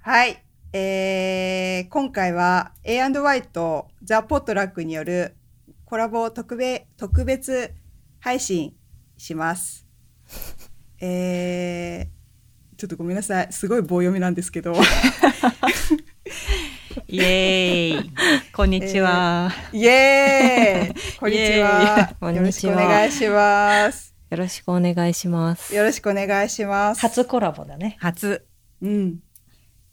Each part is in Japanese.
はい。えー、今回は A&Y とザ・ポットラックによるコラボ特別特別配信します。えー、ちょっとごめんなさい。すごい棒読みなんですけど。イエーイ。こんにちは。イエーイこんにちは。こんにちはよろしくお願いします。よろしくお願いします。よろしくお願いします。初コラボだね。初。うん。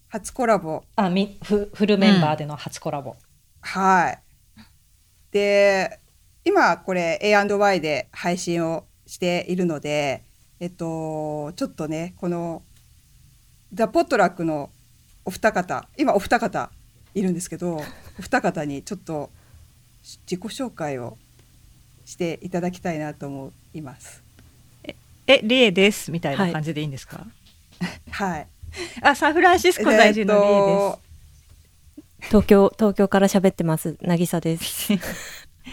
初コラボ。あ、みフフルメンバーでの初コラボ。はい。で、今これ A&Y で配信をしているので、えっと、ちょっとね、このザ・ポットラックのお二方、今お二方いるんですけど、お二方にちょっと自己紹介をしていただきたいなと思います。え、リエです。みたいな感じでいいんですか、はい。あ、サンフランシスコ在住のリエです。東京、東京から喋ってます。なぎさです。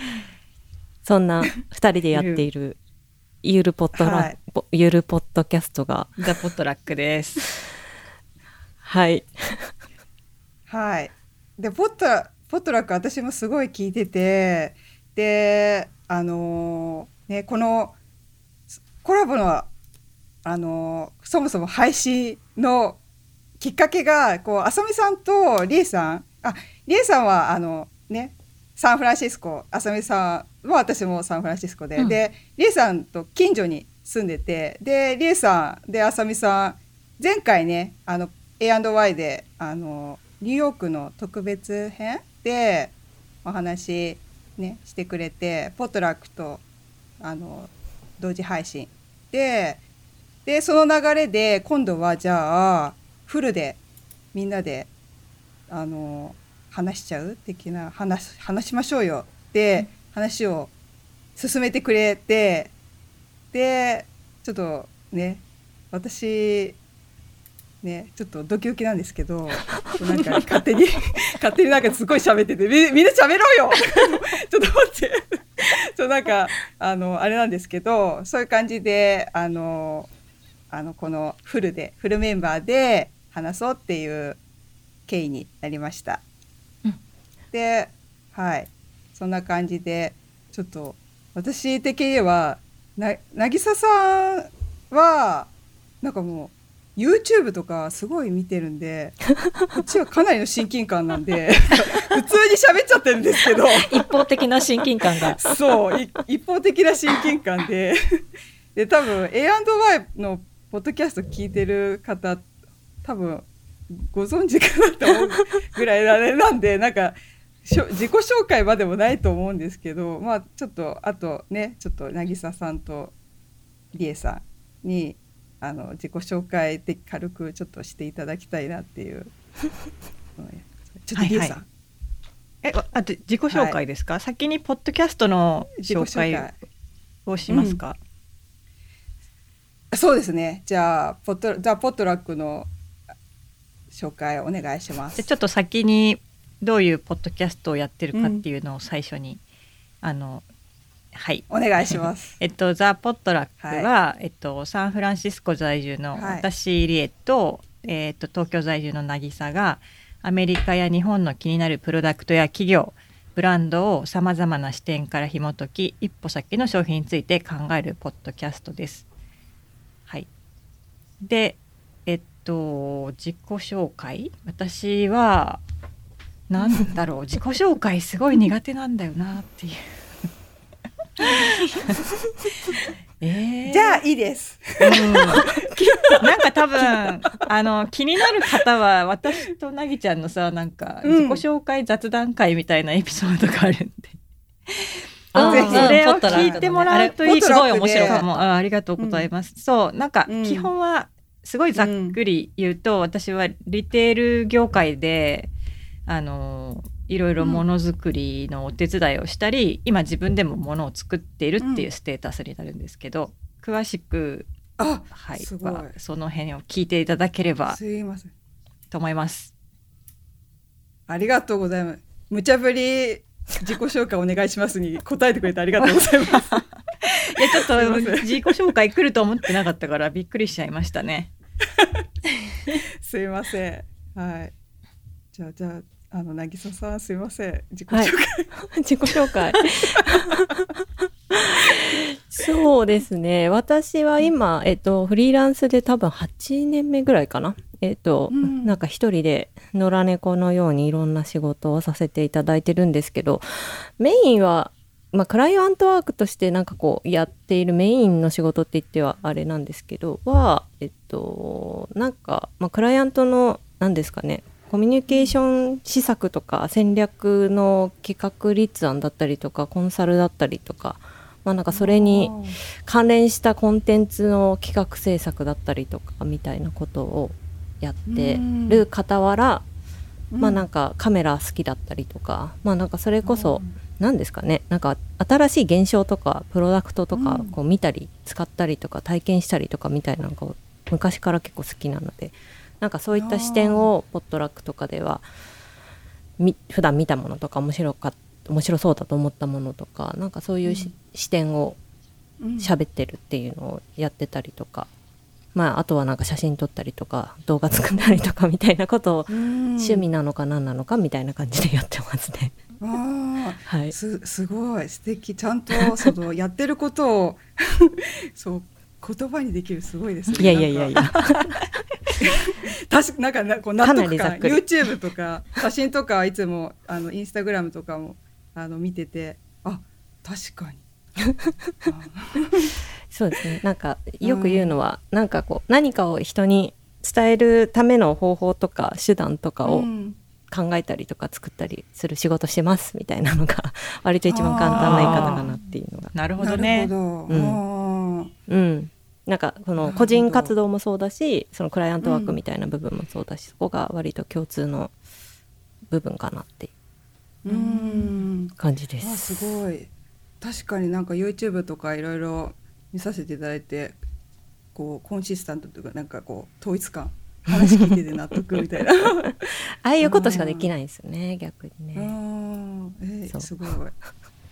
そんな二人でやっているゆるポットラ、はいポゆるポッドキャストが、ザ・ポットラックです。はい。はい。で、ポットラ、ポットラック私もすごい聞いてて、で、あのーね、このコラボの、あのーそもそも配信のきっかけが、こう、あさみさんとりえさん、あ、りえさんは、あの、ね、サンフランシスコ、あさみさんは私もサンフランシスコで、うん。で、りえさんと近所に住んでて、で、りえさんであさみさん、前回ね、あの、A&Y で、あの、ニューヨークの特別編でお話ね、してくれて、ポットラックと、あの、同時配信。で、で、その流れで、今度はじゃあ、フルで、みんなで、あの、話しちゃう？的な、話、話しましょうよ。って、話を進めてくれて、で、ちょっとね、私、ね、ちょっとドキドキなんですけど、なんか勝手に、勝手になんかすごい喋ってて、みみんな喋ろうよ！ちょっと待って。ちょなんか、あの、あれなんですけど、そういう感じで、あの、あの、このフルで、フルメンバーで話そうっていう経緯になりました。うんで、はい。そんな感じで、ちょっと、私的には、な、渚さんは、なんかもう、YouTube とかすごい見てるんで、こっちはかなりの親近感なんで、普通に喋っちゃってるんですけど、一方的な親近感が。そう、い一方的な親近感で、で、多分 A&Y のポッドキャスト聞いてる方、多分ご存知かなと思うぐらいあれなんで、なんか、自己紹介までもないと思うんですけど、まあちょっと、あとね、ちょっと渚さんとりえさんに、あの、自己紹介で軽くちょっとしていただきたいなっていう。ちょっとりえさん。はいはいえ、あと自己紹介ですか、先にポッドキャストの紹紹介介。をしますか、そうですね。じゃあ、ポットザ・ポットラックの紹介お願いします。じゃあちょっと先にどういうポッドキャストをやってるかっていうのを最初に、あのはいお願いします。えっと、ザ・ポットラックは、えっと、サンフランシスコ在住のはい私、リエと,、えっと東京在住の渚がアメリカや日本の気になるプロダクトや企業ブランドをさまざまな視点から紐解き一歩先の商品について考えるポッドキャストです。はい、でえっと自己紹介？私はなんだろう自己紹介すごい苦手なんだよなっていう。えー。じゃあ、いいです。うん。なんか多分あの気になる方は私となぎちゃんのさなんかうん。自己紹介雑談会みたいなエピソードがあるんで、ぜひそれを聞いてもらうといいすごい面白いかもあありがとうございます、そうなんかうん基本はすごいざっくり言うと、私はリテール業界であのいろいろものづくりのお手伝いをしたり、今自分でもものを作っているっていうステータスになるんですけど、詳しくあ、はい、すごいはその辺を聞いていただければすいません。と思います。ありがとうございます。無茶ぶり自己紹介お願いしますに 答えてくれてありがとうございます。いやちょっと自己紹介来ると思ってなかったからびっくりしちゃいましたね。すいませんはいじゃあじゃああの渚さんすいません。自己紹はい介、自己紹介。そうですね。私は今、えっと、フリーランスで多分8年目ぐらいかな。えっと、うん。なんか一人で野良猫のようにいろんな仕事をさせていただいてるんですけどメインはまあ、クライアントワークとしてなんかこうやっているメインの仕事って言ってはあれなんですけどはえっとなんか、まあ、クライアントの何ですかねコミュニケーション施策とか戦略の企画立案だったりとかコンサルだったりとか、まあ、なんかそれに関連したコンテンツの企画制作だったりとかみたいなことをやってる傍ら、まあなんかカメラ好きだったりとかまあなんかそれこそ何ですかねなんか新しい現象とかプロダクトとかうん。こう見たり使ったりとか体験したりとかみたいなのが昔から結構好きなのでなんかそういった視点をポットラックとかではみ普段見たものとか面白かっ面白そうだと思ったものとかなんかそういうし、視点を喋ってるっていうのをやってたりとか、まああとはなんか写真撮ったりとか動画作ったりとかみたいなことを趣趣味なのか何なのかみたいな感じでやってますね。あ はい。あ、すすごい素敵。ちゃんとそのやってることを そう言葉にできるすごいですね。いやいやいやいや。確かなんかなこう納かな得感りざっくり YouTube とか写真とかいつもあのインスタグラムとかもあの見ててあ確かに そうですね。なんかよく言うのは、なんかこう何かを人に伝えるための方法とか手段とかをうん考えたりとか作ったりする仕事してますみたいなのが 割と一番簡単な言い方かなっていうのが。なるほどなねる。ほど、うんあうん。なんかその個人活動もそうだし、そのクライアントワークみたいな部分もそうだし、そこが割と共通の部分かなっていうーうん。感じであす。すごい。確かになんか YouTube とかいろいろ見させていただいてこうコンシスタントというかなんかこう統一感話聞いてて納得みたいな。ああいうことしかできないですよね、逆にあね。ー。えそう。すごい。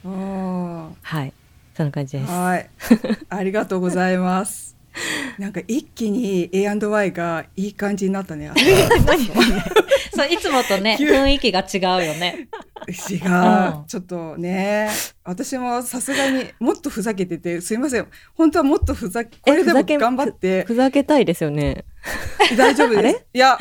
あ はい。そんな感じです。ーはい ありがとうございます なんか一気に A&Y がいい感じになったね。そういつもとね急。雰囲気が違うよね。違う、うん。ちょっとね私もさすがにもっとふざけててすいません。本当はもっとふざけこれでも頑張って。ふざけたいですよね。大丈夫です。いや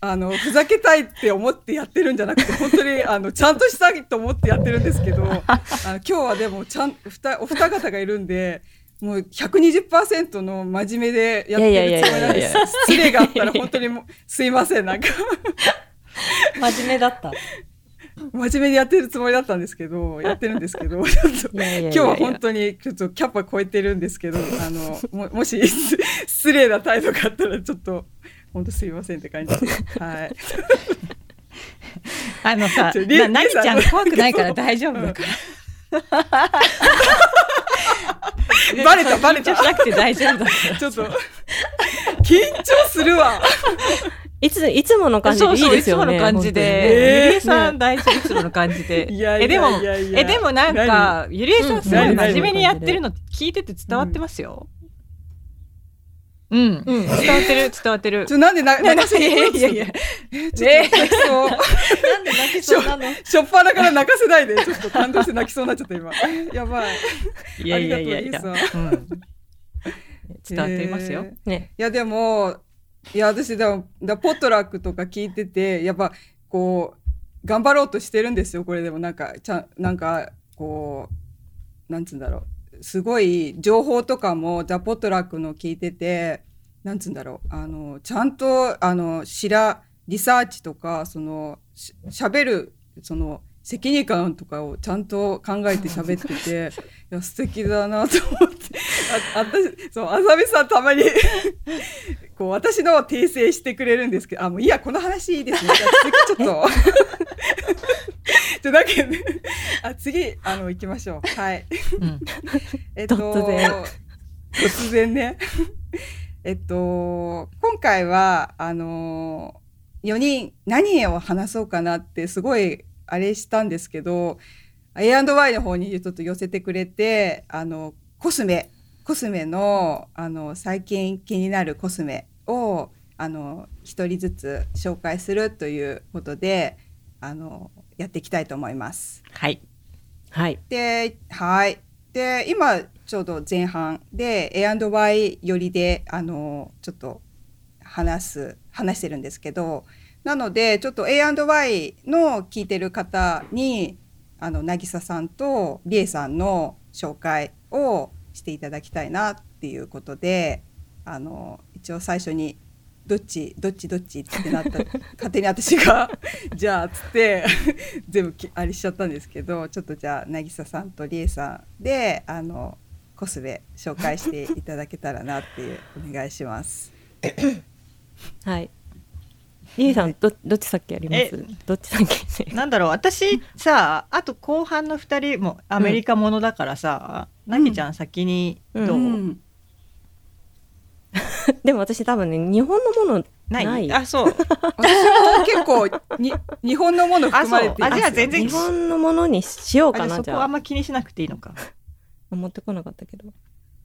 あのふざけたいって思ってやってるんじゃなくて本当にあのちゃんとしたいと思ってやってるんですけどあの今日はでもちゃんふたお二方がいるんでもう120%の真面目でやってるつもりなんです失礼があったら本当にもうすいませんなんか真面目だった。真面目にやってるつもりだったんですけどやってるんですけど ちょっといやいやいやいや今日は本当にちょっとキャパ超えてるんですけどあのももし失 失礼な態度があったらちょっと本当すいませんって感じではい。あのさ、ななぎちゃん怖くないから大丈夫だから。バレたバレた。緊張しなくて大丈夫だから。ちょっと。緊張するわ。いついつもの感じでいいですよね。そうそういつもの感じで、えーゆりえさん大丈夫？いつもの感じで。いやいやえでもいやいやえでもなんかゆりえさんすごい何？真面目にやってるの聞いてて伝わってますよ。うん、伝わってる伝わってるち。ょなんでな泣かせいやいやいや。ちょっと泣きそう。なんで泣きそうなの？しょっぱなから泣かせないでちょっと感動して泣きそうになっちゃった今。やばい。いやいやいやいや。伝わっていますよ。えーね。いやでもいや私でもだポットラックとか聞いててやっぱこう頑張ろうとしてるんですよこれでもなんかちゃんなんかこうなんつうんだろうすごい情報とかもザ・ポットラックの聞いててなんつうんだろう。あのちゃんとあのしらリサーチとかそのししゃべるその責任感とかをちゃんと考えて喋ってて いや素敵だなと思って。あ私そうあさみさんたまに こう私のを訂正してくれるんですけどあもういいやこの話いいですね。ちょっと じゃあだけどねあ次あの行きましょう。はい。うん。えっと突然。突然ね。えっと今回はあの4人何を話そうかなってすごいあれしたんですけど A&Y の方にちょっと寄せてくれてあのコスメコスメのあの最近気になるコスメをあの一人ずつ紹介するということであのやっていきたいと思います。はい。はい。で、はい。で、今、ちょうど前半で A&Y 寄りで、あの、ちょっと話す、話してるんですけど、なので、ちょっと A&Y の聞いてる方に、あの、なぎささんとりえさんの紹介をしていただきたいなっていうことで、あの、一応最初に、どっちどっちどっちってなった 勝手に私が じゃあつって全部きあれしちゃったんですけどちょっとじゃあ渚さんとりえさんであのコスメ紹介していただけたらなっていうお願いします。はい。リエさん、ど、どっち先やります？えどっち先なんだろう私さあと後半の2人もアメリカものだからさ、なぎちゃん先にどう、うん でも私多分ね、日本のものない？ない。あそう。私も結構に日本のもの含まれていますあそう。あじゃあ全然。日本のものにしようかな、あじゃあそ。こあ。んま気にしなくていいのか。持ってこなかったけど。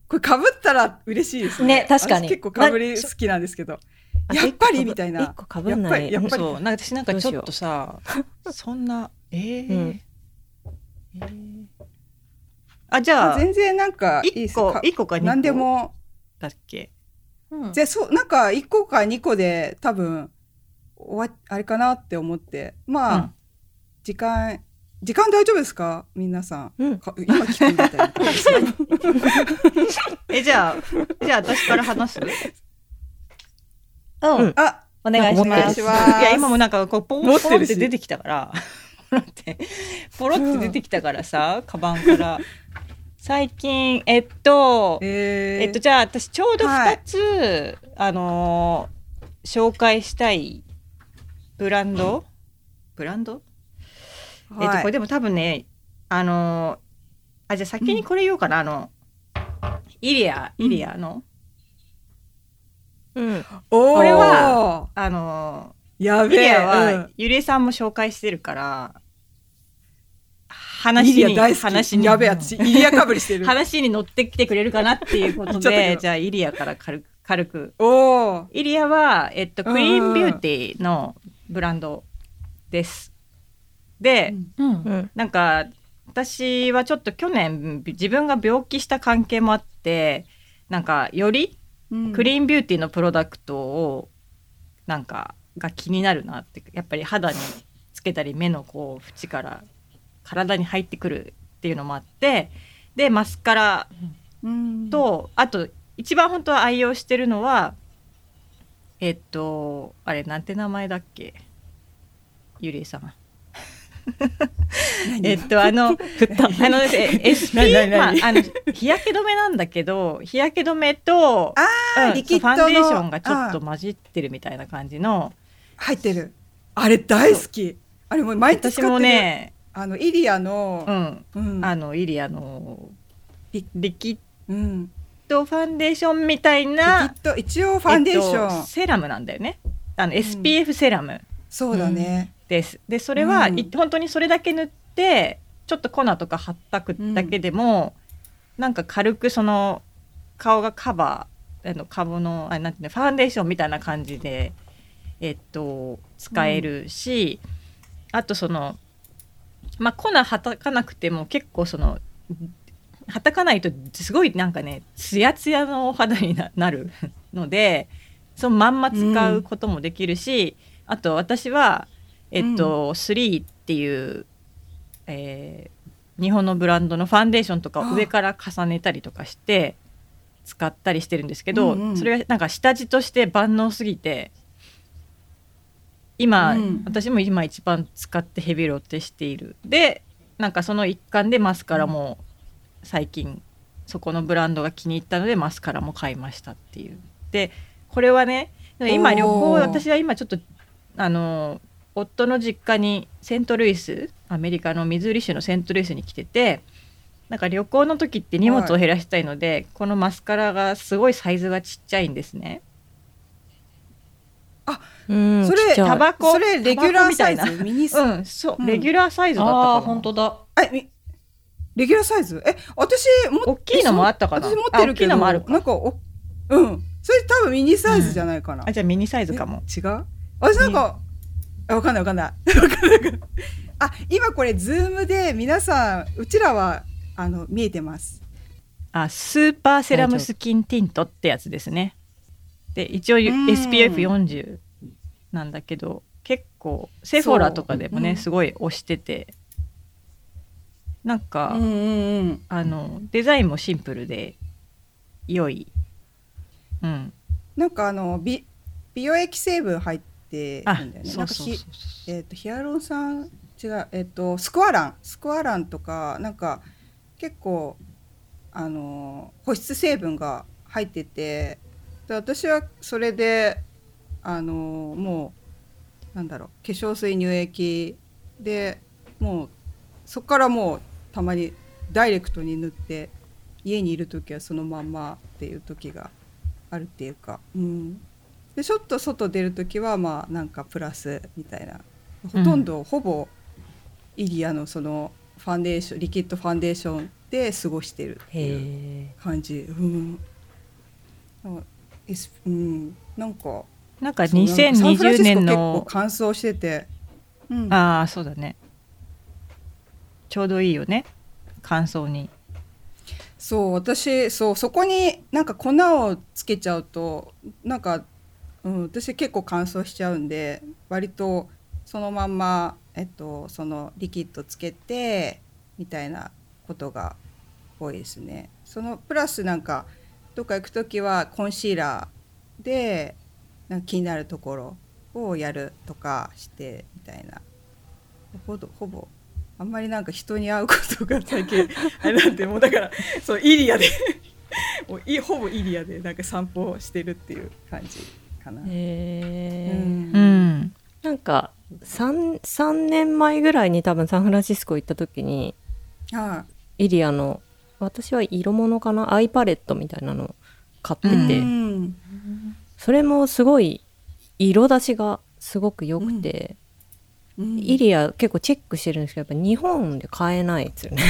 これかぶったら嬉しいですね。ね確かに。私結構かぶり好きなんですけど。あやっぱりみたいな。一個かぶんない？やっぱりそう。なんか私なんかちょっとさ そんなえー？うん。えー？あじゃあ。全然なんかいいで1すよ。か個一個か2個何でも。だっけ？うん。じゃあそうなんか1個か2個で多分終わあれかなって思って。まあ、うん。時間時間大丈夫ですか？皆さん、うん。か今聞くみたいな。えじゃあじゃあ私から話す？うん、うん。あお願いしお願ます。いしますいや今もなんかこうポンポロって出てきたから。ポロってポロって出てきたからさ、カバンから最近えっとえー、えっとじゃあ私ちょうどはい。2つ、あのー紹介したいブランド？ブランド、えっとはい。これでも多分ねあのーあじゃあ先にこれ言おうかな、あのイリアイリアの、うん。おーこれはあのーイやべえ。リアは、うん。ゆりえさんも紹介してるから話イリアに大好き。話に。やべえ私イリアかぶりしてる。話に乗ってきてくれるかなっていうことで じゃあイリアから軽く軽く。おおイリアは、えっと、うんクリーンビューティーのブランドです。で、うん。うん。なんか私はちょっと去年自分が病気した関係もあってなんかよりクリーンビューティーのプロダクトをなんかが気になるなってやっぱり肌につけたり目のこう縁から体に入ってくるっていうのもあってでマスカラうん。とあと一番本当は愛用してるのはえっとあれなんて名前だっけ？ゆりえさんえっとあの あのえ SP まああの日焼け止めなんだけど日焼け止めとあーうんリキッドのファンデーションがちょっと混じってるみたいな感じの。入ってる。あれ大好き。あれもう毎日使ってる私もねあのイリアのう、ん。うん。あのイリアのリリキッうん、ドファンデーションみたいリキなッド一応ファンデーション、えっとセラムなんだよね。あの SPF セラム。そうだね、です。でそれは、うん。い本当にそれだけ塗ってちょっと粉とか貼ったくだけでも、なんか軽くその顔がカバーあの顔のあなんていうのファンデーションみたいな感じでえっと使えるし、あとそのまあ粉はたかなくても結構そのはたかないとすごいなんかねツヤツヤのお肌にななる のでそのまんま使うこともできるし、あと私はえっと、3っていう、えー日本のブランドのファンデーションとかを上から重ねたりとかして使ったりしてるんですけど、うんうん。それがなんか下地として万能すぎて今、うん。私も今一番使ってヘビロテしている。でなんかその一環でマスカラも最近そこのブランドが気に入ったのでマスカラも買いましたっていう。でこれはね今旅行私は今ちょっとあの夫の実家にセントルイスアメリカのミズーリ州のセントルイスに来ててなんか旅行の時って荷物を減らしたいので、このマスカラがすごいサイズがちっちゃいんですね。うん。タバコ？それレギュラーサイズ？ミニサイズ、うん、そう、うん。レギュラーサイズだったかな。ああ、本当だ。あみレギュラーサイズ？え私も大きいのもあったかな。私持ってるけどあ大きいのもあるか。なんかおうん。それ多分ミニサイズじゃないかな、あじゃあミニサイズかも。え違う？私なんか、あわかんないわかんない。わかんない。あ今これズームで皆さんうちらはあの見えてます。あスーパーセラムスキンティントってやつですね。で一応ん。SPF40 なんだけど結構セフォラとかでもねう。んすごい推してて。なんか、うんうんうん。あのデザインもシンプルで良い。うん。なんかあの美美容液成分入ってるあんだよね。えっ、とヒアルロン酸？違うえっ、とスクワラン。スクワランとかなんか結構あの保湿成分が入ってて。で私はそれであのもうなんだろう化粧水乳液でもうそこからもうたまにダイレクトに塗って家にいる時はそのまんまっていう時があるっていうか、うん、でちょっと外出る時はまあなんかプラスみたいな。ほとんどほぼイリアのそのファンデーションリキッドファンデーションで過ごしてるっていう感じ、うん。うん、なんかなんかそうなんかサンフラン2020シスコ年の乾燥してて、うん、ああそうだね。ちょうどいいよね。乾燥に。そう私そうそこになんか粉をつけちゃうとなんか、うん、私結構乾燥しちゃうんで割とそのまんま、えっと、そのリキッドつけてみたいなことが多いですね。そのプラスなんかどっか行く時はコンシーラーでなんか気になるところをやるとかしてみたいな。ほぼほぼあんまりなんか人に会うことが最近 あれなんでもうだからそうイリアで。もういほぼイリアでなんか散歩してるっていう感じかな。へえ、うん。うん。なんか 3, 3年前ぐらいに多分サンフランシスコ行った時にはイリアの私は色物かな？アイパレットみたいなの買っていて、うんそれもすごい色出しがすごく良くて、うんイリア結構チェックしてるんですけどやっぱ日本で買えないですよね。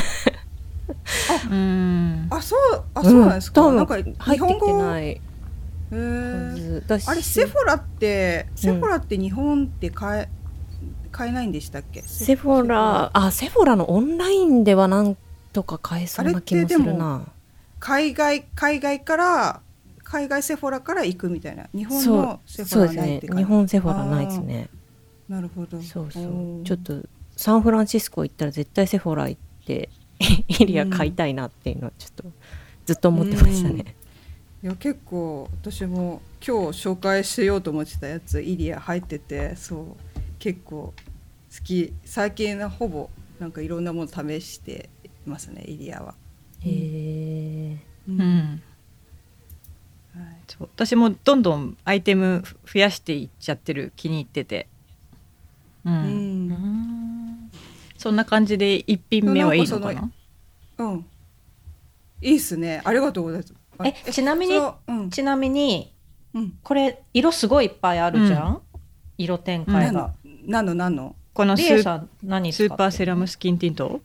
うんあそうあそうなんですか？多分なんか入ってきてい。ないあれセフォラってセフォラって日本って買え買えないんでしたっけ？セフォラあセフォラのオンラインではなんとか買えそうな気もするあれってでな。海外海外から海外セフォラから行くみたいな日本のセフォラないって感じ。日本セフォラないですね。なるほど。そうそおうーちょっとサンフランシスコ行ったら絶対セフォラ行って イリア買いたいなっていうのはちょっとずっと思ってましたね。いや結構私も今日紹介しようと思ってたやつイリア入っててそう結構好き最近はほぼなんかいろんなもの試してますねイリアは。へえ。ううんう私もどんどんアイテム増やしていっちゃってる気に入ってて。うん、うん。うんそんな感じで一品目はいいのかな？うん、いいっすね。ありがとうございます。あえちなみにうん。ちなみにうん、これ色すごいいっぱいあるじゃん、色展開が。何の。何のこのスー何スーパーセラムスキンティント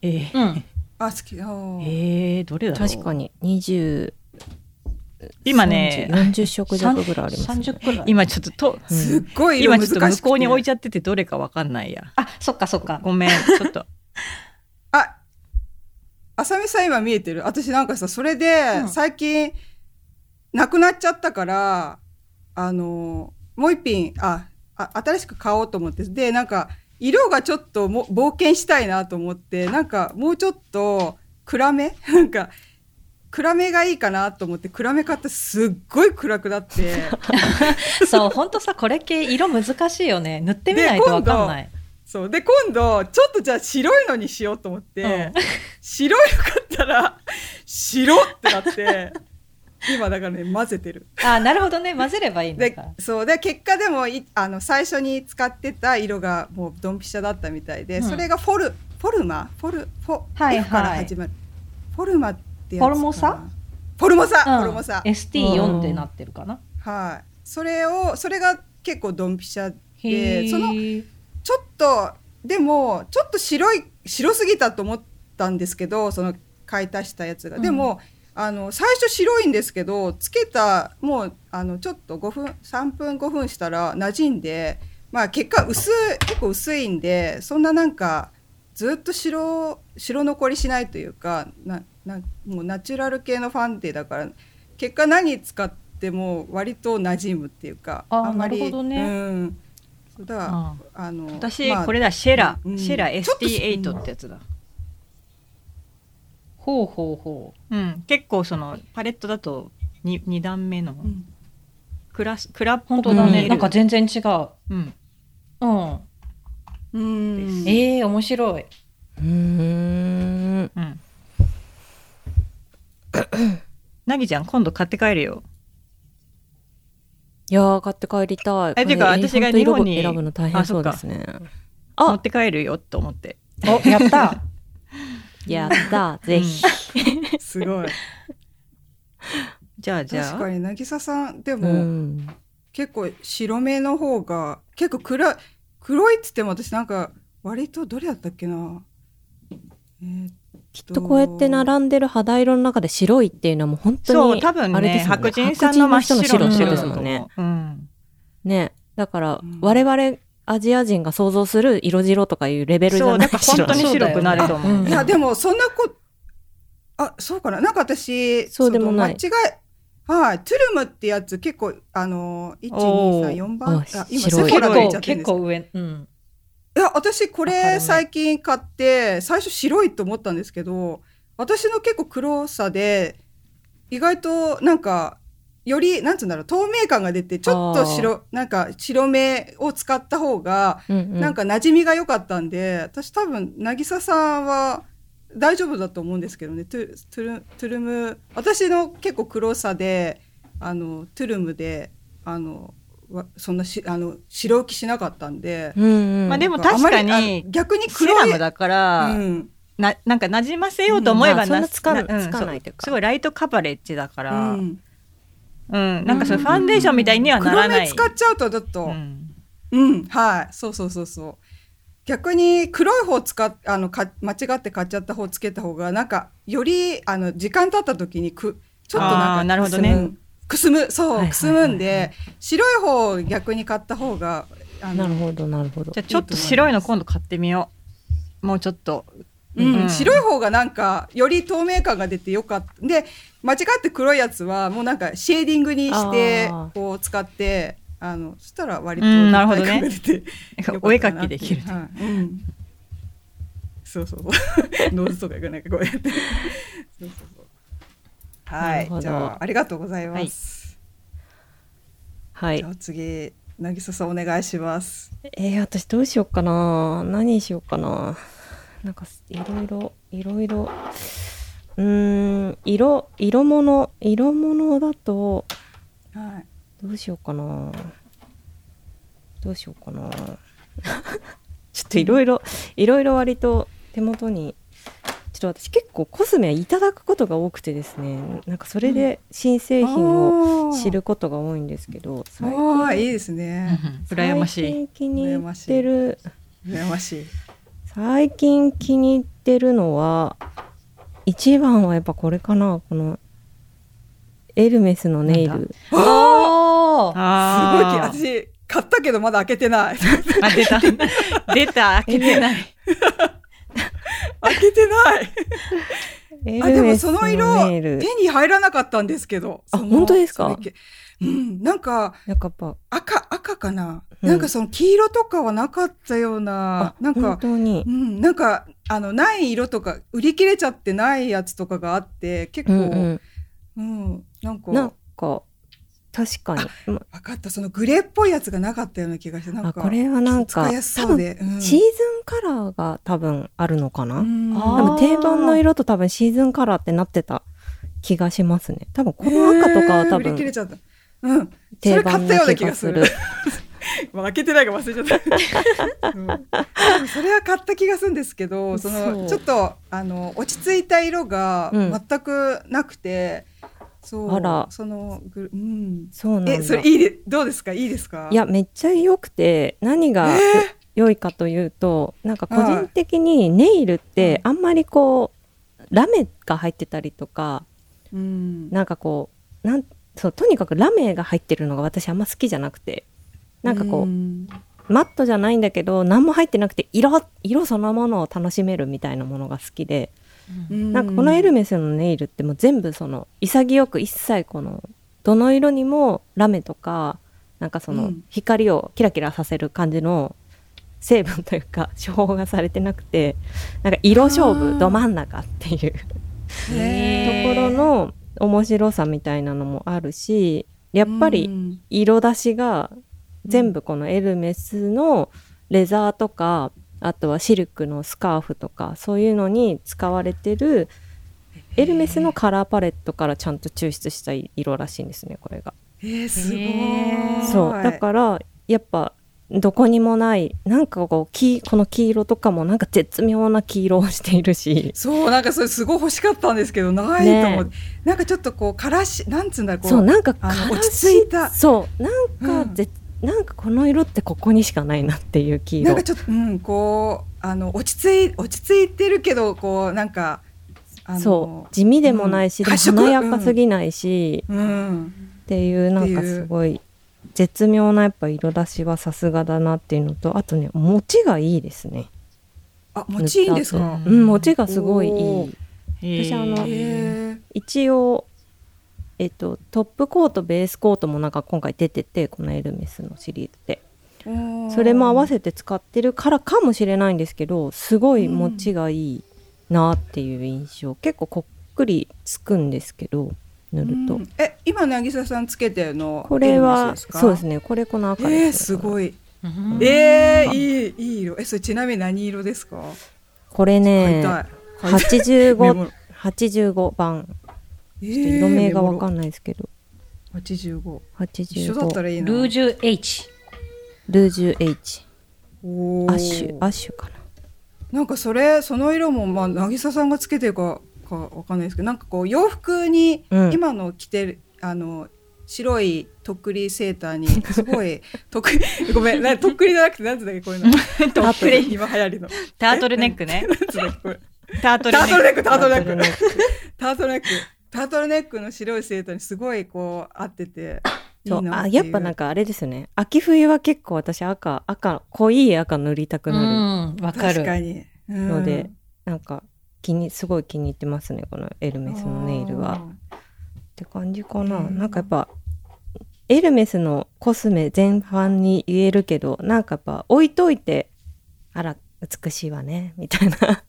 えーうん。あ好き。あー。えーどれだろう？確かに。20今ね40色弱ぐらいあります、ね。30くらい。今ちょっととうん。すっごい色今ちょっと向こうに置いちゃっててどれかわかんないや。あそっかそっか。ごめんちょっと。ああさみさん今見えてる？私なんかさそれでうん。最近なくなっちゃったから、あのもう一品ああ新しく買おうと思って。でなんか色がちょっとも冒険したいなと思ってなんかもうちょっと暗め？なんか暗めがいいかなと思って暗め買ってすっごい暗くなって。そう本当さこれ系色難しいよね。塗ってみないとわかんない。そう。で今度ちょっとじゃあ白いのにしようと思って、うん。白いの買ったら白ってなって今だからね混ぜてる。あなるほどね。混ぜればいいんだ。そう。で結果でもいあの最初に使ってた色がもうドンピシャだったみたいで、うん。それがフォルフォルマ？フォルフォ、はいはい。から始まる。フォルマってやつかな。フォルモサ？フォルモサ、うん。フォルモサ。ST4 ってなってるかな。はい。それをそれが結構ドンピシャへでそのーちょっとでもちょっと白い白すぎたと思ったんですけどその買い足したやつが、でもあの最初白いんですけどつけたもうあのちょっと5分3分5分したら馴染んでまあ結果薄い結構薄いんでそんななんかずっと白白残りしないというかななもうナチュラル系のファンデだから結果何使っても割と馴染むっていうかあーんまりなるほどね。うん、そうだああの私、まあこれだシェラ、うん。シェラちょっと ST8 ってやつだ、ほうほうほう。ん、結構そのパレットだと 2, 二段目の。うん。クラスクラっう。ぽ本当だね。なんか全然違う。うん、うん。うん。ええ面白い。うー。んうん。なぎちゃん今度買って帰るよ。いやー買って帰りたいえてかこれ私が日本に選ぶの大変そうですね持あって帰るよと思って。お、やった。やったぜひ、すごいじゃあじゃあ。確かに渚さんでうも、ん、結構白目の方が結構暗い黒いっつっても私なんか割とどれだったっけなえーっきっとこうやって並んでる肌色の中で白いっていうのはもう本当そうに多分ねあれですもん白人さんの真っ白白のの白白ですもんね。うん。ねだから、うん我々アジア人が想像する色白とかいうレベルじゃないだから本当に白くなると思う。そういやでもそんなこあそうかななんか私そうでもない間違いはいトゥルムってやつ結構あのおー1234番ああ今白いセフォラで結構、見ちゃってるんです結構上。うん。いや私これ最近買って最初白いと思ったんですけど私の結構黒さで意外となんかよりなんつうんだろう透明感が出てちょっと白なんか白目を使った方がうんうん。なんか馴染みが良かったんで、私多分渚さんは大丈夫だと思うんですけどね。トゥトゥルトゥルム私の結構黒さであのトゥルムであのわそんなしあの白浮きしなかったんで。うんうん。まあでも確かにの逆にセ黒いラムだから、うん。ななんか馴染ませようと思えばうんまあな、そんなつかなつかないというか。すごいライトカバレッジだかうら、うん。ん、なんかそのファンデーションみたいにはならない。黒目使っちゃうとちょっと、ううんんはい。そうそうそうそう。逆に黒い方使っあのか間違って買っちゃった方つけた方がなんかよりあの時間経った時にくちょっとなんかなるほどねくすむそう、はいはいはいはい。くすむんで白い方を逆に買った方がなるほどなるほど。じゃあちょっと白いの今度買ってみよう。もうちょっと。うんうん。白い方がなんかより透明感が出てよかった。で間違って黒いやつはもうなんかシェーディングにしてこう使ってあのそしたら割とうんなるほどね。お絵描きできる。はい。うん、そうそう。ノーズとかがなんかこうやって。そうそうそうはい。じゃあありがとうございます、はい。じゃあ次渚さんお願いします。えー、私どうしようかな。何しようかな。なんかいろいろいろいろうーん色色物色物だとはい。どうしようかな。どうしようかな。ちょっといろいろいろいろ割と手元にと私結構コスメはいただくことが多くてですねなんかそれで新製品を知ることが多いんですけど最ああい近いですね。羨ましい。最近気に入ってる。羨ましい。最近気に入ってるのは一番はやっぱこれかなこのエルメスのネイル。おー。すごいあー私買ったけどまだ開けてない。あ出た。出た。開けてない。開けてない。エ あでもその色手に入らなかったんですけどあ本当ですか？うんなんか赤赤かな、うん。なんかその黄色とかはなかったようななんか当に。うんなんかあのない色とか売り切れちゃってないやつとかがあって結構、ううんん。うんなんか。なんか確かに。ま分かった。そのグレーっぽいやつがなかったような気がしてなんかあこれはなんか使いやすそうん。シーズンカラーが多分あるのかな、多分定番の色と多分シーズンカラーってなってた気がしますね。多分この赤とかは多へー売り切分れちゃった。うん。そ定れ買ったような番な気気がする。まあ開けてないか忘れちゃった、うん。それは買った気がするんですけどそのちょっとあの落ち着いた色がうん。全くなくて、そうあら。そのぐうん。そうなんだ。えそれいいでどうですか？いいですか？いやめっちゃ良くて何が、え良いかというとなんか個人的にネイルってあんまりこうラメが入ってたりとかうん。なんかこうなんそうとにかくラメが入ってるのが私あんま好きじゃなくてなんかこう、ん。マットじゃないんだけど何も入ってなくて色色そのものを楽しめるみたいなものが好きで、なんかこのエルメスのネイルってもう全部その潔く一切このどの色にもラメとかなんかそのうん。光をキラキラさせる感じの 成分というか処方がされてなくてなんか色勝負ど真ん中っていう ところの面白さみたいなのもあるしやっぱりうん。色出しが全部このエルメスのレザーとかあとはシルクのスカーフとかそういうのに使われてるエルメスのカラーパレットからちゃんと抽出した色らしいんですねこれが。えー、すごい。そう。だからやっぱどこにもないなんかこう黄この黄色とかもなんか絶妙な黄色をしているし。そうなんかそれすごい欲しかったんですけどないと思って、なんかちょっとこうからしなんつうんだろうこそうなんか落ち着いた。そう。なんうんかぜ、なんかこの色ってここにしかないなっていう黄色。なんかちょっとうんこうあの落ち着い落ち着いてるけどこうなんかそう。地味でもないし、うん華やかすぎないし、うんっていうなんかすごい絶妙なやっぱ色出しはさすがだなっていうのとあとね持ちがいいですね。あ持ちいいんですか？うん持ちがすごいいおいへ私あの一応えっとトップコートベースコートもなんか今回出ててこのエルメスのシリーズで。それも合わせて使ってるからかもしれないんですけどすごい持ちがいいなっていう印象、結構こっくりつくんですけど塗ると、うん。え今渚さんつけてるのこれはそうですね。これこの赤えー、です、すごい。うん。えー、いいいい色。えそれちなみに何色ですか？これねたい。買いたい。メ85モ85番色名がわかんんないですけど、ない85一緒だった85らいいな。ルージュ H ルージュ H おー。アッシュ。アッシュかな。なんかそれその色もまあ渚さんがつけてるかかわかんないですけどなんかこう洋服にうん。今の着てる、あの白いとっくりセーターにすごいとっくりごめんなとっくりじゃなくてなんつうんだっけこういうの。とっくり今流行りの。タートルネックね。タートルネック。タートルネック。タートルネックタートルネックの白いセーターにすごいこう合っててい そう。いなあやっぱなんかかあれですよね。秋冬は結構私赤赤濃い赤塗りたくうなる。ん。わかる。確かに、うん。ので、なんか気にすごい気に入ってますねこのエルメスのネイルは。って感じかな、うん。なんかやっぱエルメスのコスメ全般に言えるけどなんかやっぱ置いといてあら美しいわねみたいな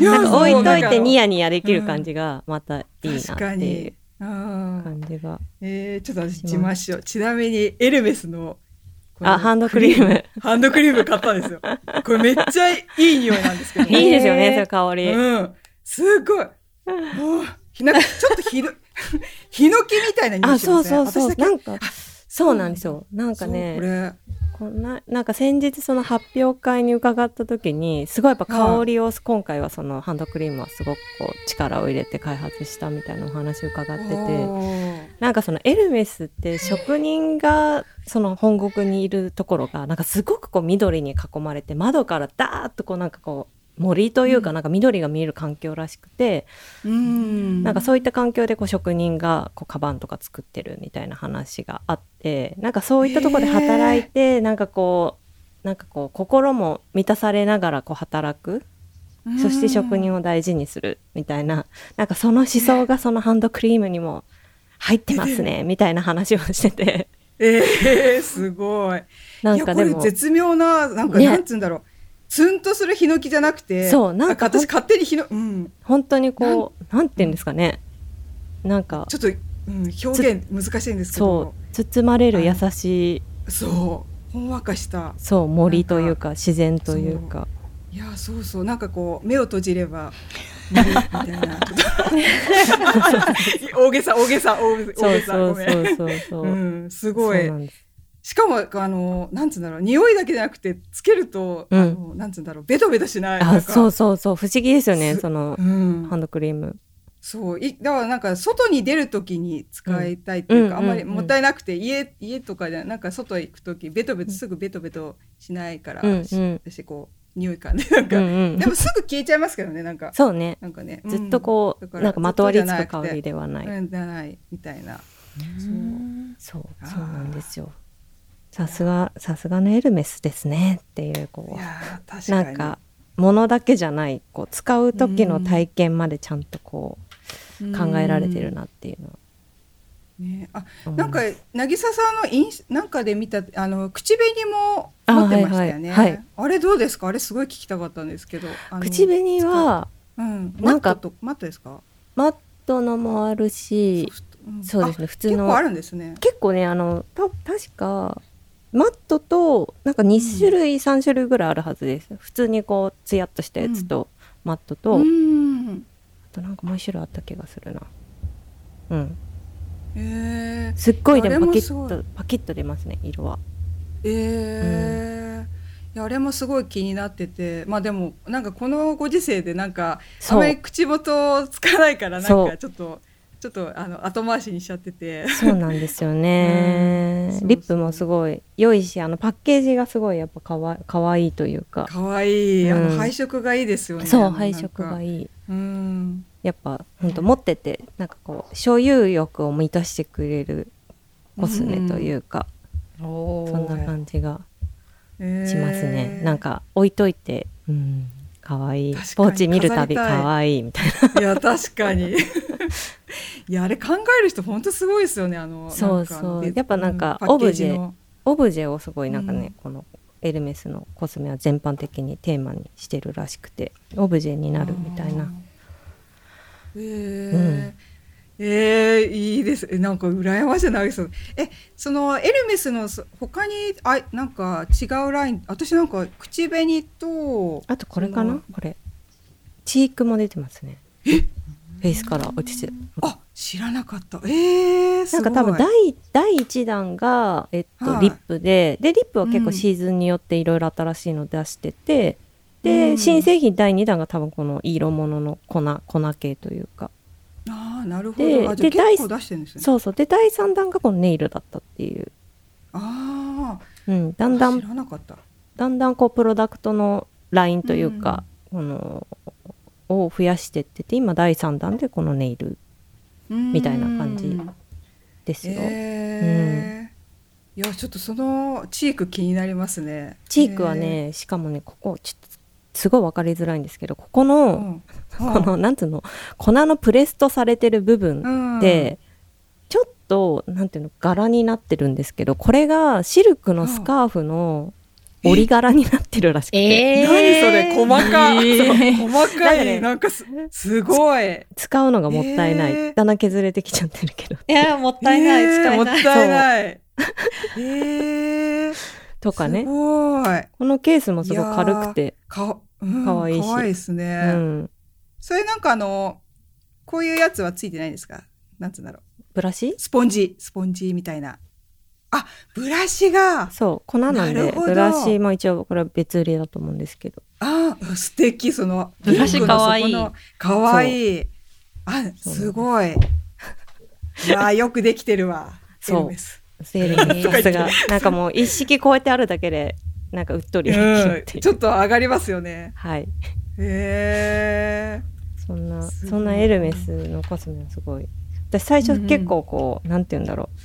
なんか置いといてニやヤニヤできる感じがまたいいなっていう感じがえー、ちょっと私自慢しよう。ちなみにエルメスのあハンドクリーム。ハンドクリーム買ったんですよ。これめっちゃいい匂いなんですけど。いいですよねそれ香り、うん。すごい。あひなちょっとひの ヒノキみたいな匂あいしません？そうそうそう。なんかそうなんですよ。なんかね。これこんななんか先日その発表会に伺った時にすごいやっぱ香りを今回はそのハンドクリームはすごくこう力を入れて開発したみたいなお話を伺っててなんかそのエルメスって職人がその本国にいるところがなんかすごくこう緑に囲まれて窓からダーッとこうなんかこう森というかなんか緑が見える環境らしくて、うん。なんかそういった環境でこう職人がこうカバンとか作ってるみたいな話があってなんかそういったところで働いてなんかこうなんかこう心も満たされながらこう働くそして職人を大事にするみたいななんかその思想がそのハンドクリームにも入ってますねみたいな話をしてて。えー、すごい。なんかでも絶妙ななんか、ね。なんつうんだろうツンとするヒノキじゃなくてそうなんか私勝手にヒノうん。本当にこうなんて言うんですかね。なんかちょっと、うん、表現難しいんですけど。そう包まれる優しい。そう。ほんわかした。そう森というか自然というか。いやそうそう。なんかこう目を閉じれば森みたいな。大げさ大げさ大げさそう大げさ。そうそうそうそうう。ん、すごいしかもあのなんつうんだろう匂いだけじゃなくてつけると、うん。あのなんつうんだろうベトベトしない。あそうそうそう不思議ですよねそのうん。ハンドクリーム。そういだからなんか外に出る時に使いたいっていうか、うんあんまりうん。うんもったいなくて、家家とかでなんか外行く時ベトベトすぐベトベトしないから、うんうん。私こう匂い感でなんか、うんうん。でもすぐ消えちゃいますけどねなんか。そうね。なんかねずっとこう、なんかまとわりつく香りではない、うんじゃないみたいな。そうそうなんですよさすがさすがのエルメスですねっていうこいうなんか物だけじゃないこう使う時の体験までちゃんとこう考えられてるなっていうのは。ね、あなんか渚さんのインスなんかで見たあの口紅も持ってましたよね。あはいはいはい。あれどうですか？あれすごい聞きたかったんですけど。口紅はう。ん、なんかマットとマットですか？マットのもあるしうん。そうですねあ普通の。結構あるんですね。結構ねあのた確かマットとなんか2種類、3種類ぐらいあるはずです。普通にこうツヤっとしたやつと、マットと、あうん。となんかもう一種類あった気がするな。うん。へえすっごいでもパキッとパキッと出ますね色は。ええいやあれもすごい気になっててまあでもなんかこのご時世でなんかあまり口元をつかないからなんかちょっとちょっとあの後回しにしちゃってて。そうなんですよね。リップもすごい良いしあのパッケージがすごいやっぱかわかわいいというか。可愛い。あうん。の配色がいいですよね。そう配色がい。い。いうん。やっぱほんと持っててなんかこう所有欲を満たしてくれるコスメというか、おそんな感じがししますね、なんか置いといてうん可愛い。確かに。ポーチ見るたび飾りたい。可愛いみたいいや確かに いやあれ考える人本当すごいですよね。あのそうそう。やっぱなんかうパッケージの。なオブジェをすごいなんかね、うん。このエルメスのコスメは全般的にテーマにしてるらしくてオブジェになるみたいな。あー。えー。えーいいです。えなんか羨ましいなえそのエルメスのそ他にあなんか違うライン私なんか口紅とあとこれかな？これ。チークも出てますね。フェイスカラー落ちてあ知らなかった。えー、すごい。なんか多分第第1弾が、えっとはい。リップででリップは結構うん。シーズンによっていろいろ新しいの出してて、うん。で新製品第2弾が多分この色物の粉粉系というか。あーなるほでどで第結構出してるんですね。そうそう。で第3弾がこのネイルだったっていう、あうん、だんあだん知らなかった。だんだんこうプロダクトのラインというか、このを増やしてってて今第3弾でこのネイルみたいな感じですよ、えー。いやちょっとそのチーク気になりますね。チークはね、しかもねここちょっとすごい分かりづらいんですけどここの、えーうん。このなんつうの粉のプレストされてる部分うん。って、ちょっとなんていうの柄になってるんですけどこれがシルクのスカーフの折り柄になってるらしくて、えー、何それ細か。い、えー。細かい。ねなんんかすすごい。使うのがもったいない、えー。だんだん削れてきちゃってるけど。いやもったいない、えー使えない。もったいない。えー、すとかね。ごい。このケースもすごい軽くて、か,、うん、かわいいし。かわいいですね、うん、それなんかあのこういうやつはついてないんですか？なんつうんだろう。ブラシ？スポンジ。スポンジみたいなあブラシが。そう粉なんでブラシも一応これは別売りだと思うんですけど。あー素敵そのブラシかわい。いかわいい。あすごい。いやーよくできてるわ。そう。エルメス。セールにさすが。なんかもう一式こうやってあるだけでなんかうっとりう、うん。ちょっと上がりますよね。はい。へえそんなそんなエルメスのコスメはすごい。私最初結構こう、なんて言うんだろう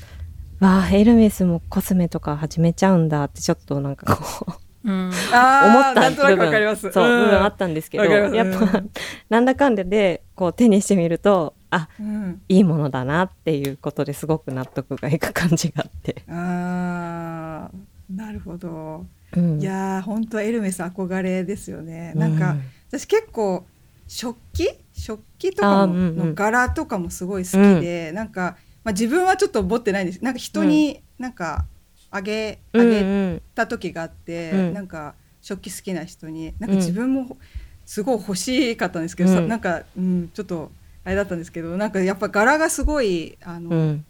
わあエルメスもコスメとか始めちゃうんだってちょっとなんかこううん。あ思った部分。そう、ん。部分あったんですけどやっぱ、うん。なんだかんだでこう手にしてみるとあうん。いいものだなっていうことですごく納得がいく感じがあって、あーなるほど。うん、いやー本当エルメス憧れですよね。なんか、私結構食器？食器とかの柄とかもすごい好きで、なんか、まあ、自分はちょっと持ってないんです。なんか人になんかあげ,、うんあげうんた時があって、うん。なんか食器好きな人になんか自分もすごい欲しかったんですけど、さうん。なんか、うん、ちょっとあれだったんですけどなんかやっぱ柄がすごいあの、うん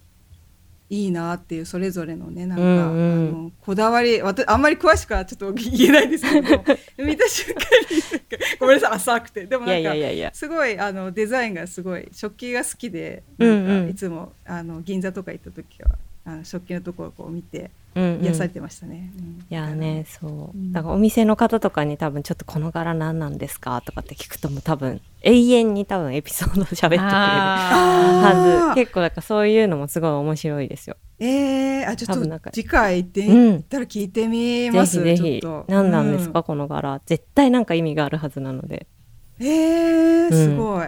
いいなっていうそれぞれのねなんか、うんうん。あのこだわりわたあんまり詳しくはちょっと言えないんですけど 見た瞬間にごめんなさい浅くて。でもなんかすごいあのデザインがすごい食器が好きでうんなうんいつもあの銀座とか行った時はあの食器のところをこう見てうんうん。癒されてましたね。うんいやねそう。うん。だからお店の方とかに多分ちょっとこの柄何なんですかとかって聞くともう多分永遠に多分エピソード喋ってくれるあはず。結構だからそういうのもすごい面白いですよ。えー、あちょっと次回行って、うん行ったら聞いてみぜますひぜひ。ちょっと。何なんですか、うこの柄。絶対なんか意味があるはずなので。えー、うん。すごい、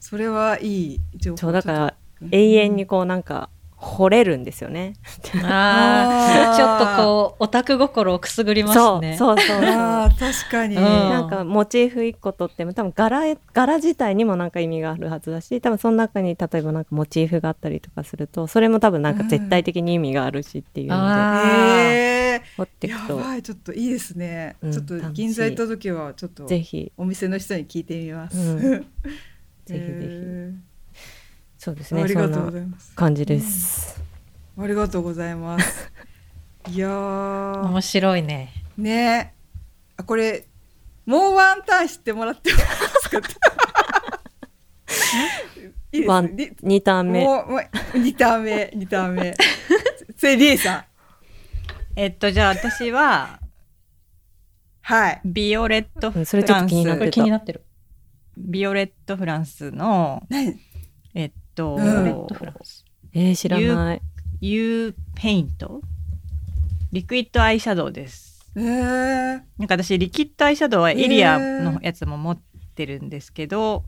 それはいい情報。そうだから永遠にこうなんか惚れるんですよね、あー。ちょっとうこうオタク心をくすぐりますそうね。そうそうそう。あー確かに、うん。なんかモチーフ1個とっても多分柄柄自体にもなんか意味があるはずだし多分その中に例えばなんかモチーフがあったりとかするとそれも多分なんか絶対的に意味があるしっていうのであえ掘っていー、くとやばいちょっといいですね、うんちょっと銀座行った時はちょっとぜひ。お店の人に聞いてみます、うん。ぜひぜひ。えそうですーありがとうごねそんなざいます。感じです、ありがとうございます。いやー。面白いね。ね。あこれもうワンターン知ってもらってもいいですか？いいですワンリ2ターン目。もうもう二ターン目二ターン目。それリエさん。えっとじゃあ私ははい。ビオレットフランス、うんそれちょっと気になっこれてた気になってる。ビオレットフランスの何？えっと、うん。ビオレットフランス。えー、知らない。U ペイントリクイッドアイシャドウです。えー、なんか私リキッドアイシャドウはイリアのやつも持ってるんですけど、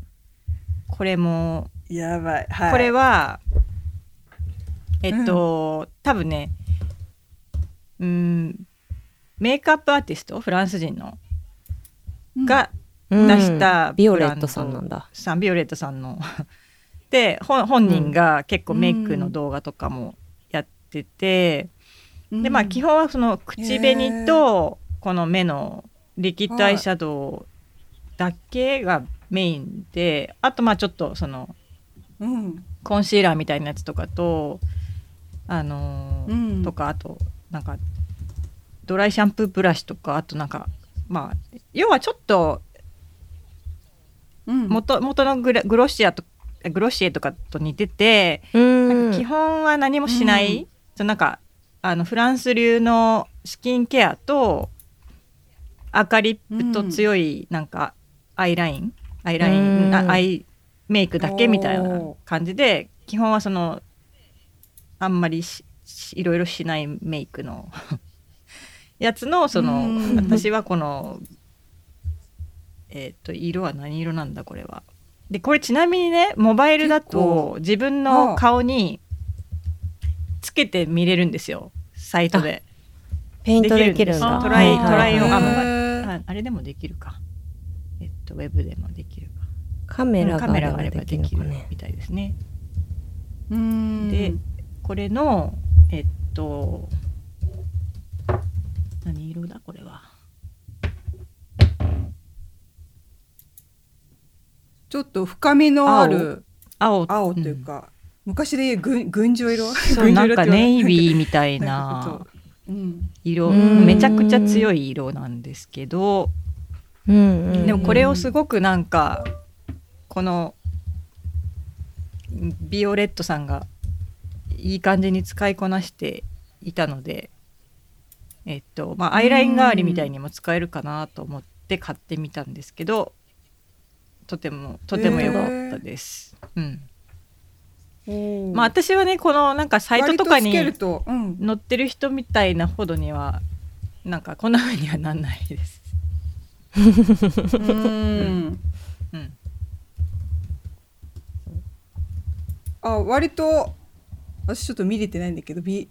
これもやばい。はい。これは、えっと、多分ねうんメイクアップアーティスト？フランス人の。がうん。出したビオレットさんなんだ。さんビオレットさんので本本人が結構メイクの動画とかもやってて、でまあ基本はその口紅とこの目のリキッドアイシャドウだけがメインであとまあちょっとそのうん。コンシーラーみたいなやつとかとあのーうん。とかあとなんかドライシャンプーブラシとかあとなんかまあ要はちょっとうん。元元のグロッシアとグロッシエとかと似てて、うん。なんか基本は何もしない、うん。なんかあのフランス流のスキンケアと赤リップと強いなんかアイライン、アイライン、うん。あアイメイクだけみたいな感じで基本はそのあんまりいろいろしないメイクの やつのそのうん。私はこのえっ、と色は何色なんだこれは。でこれちなみにねモバイルだと自分の顔につけて見れるんですよ。サイトで。ペイントできるんだ。 try, try on あああれでもできるか。えっとウェブでもできるか。カメラカがあればできるみたいですね。うん。でこれのえっと何色だ？これはちょっと深みのある青。青。というか、昔でいう群群青色？そうなんかネイビーーみたいな なう。ん。色。うん。めちゃくちゃ強い色なんですけど。うんうん。でもこれをすごくなんかこのビオレットさんがいい感じに使いこなしていたのでえっとまあアイライン代わりみたいにも使えるかなと思って買ってみたんですけどとてもとても良かったです。うん。まあ私はねこのなんかサイトとかに載ってる人みたいなほどにはなんかこんな風にはなんないです。うん。うん。あ割と私ちょっと見れてないんだけどび